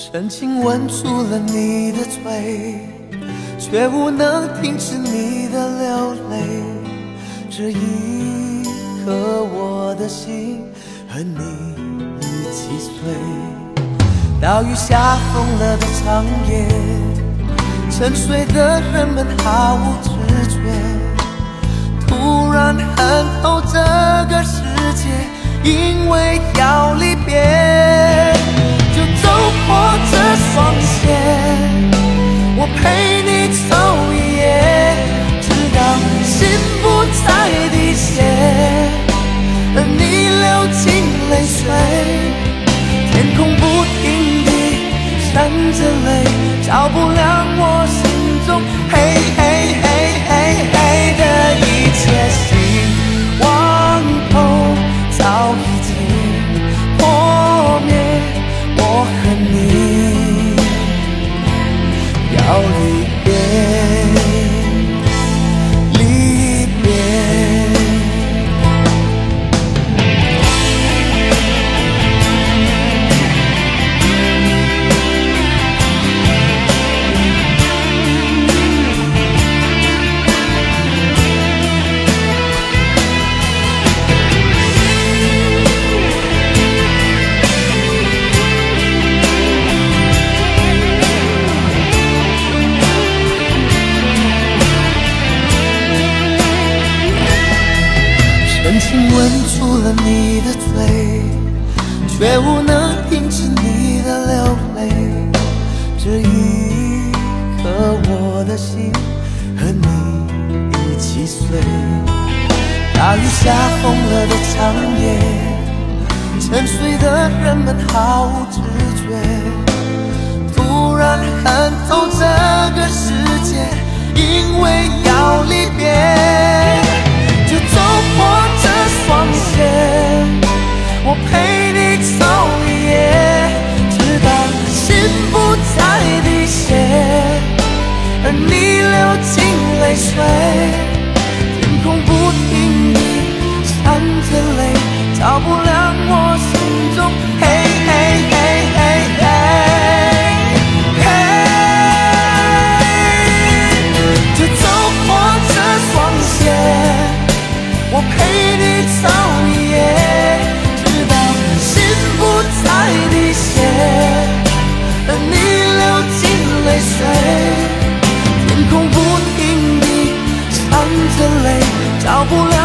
深情吻住了你的嘴，却无能停止你的流泪。这一刻，我的心和你一起碎。大雨下疯了的长夜，沉睡的人们毫无知觉。突然恨透这个世界，因为要离尽泪水，天空不停地闪着泪，照不亮我却无能停止你的流泪。这一刻，我的心和你一起碎。大雨下疯了的长夜，沉睡的人们毫无知觉。突然看透这陪你走一夜，直到心不再滴血，而你流尽泪水，天空不停地闪着泪，照不亮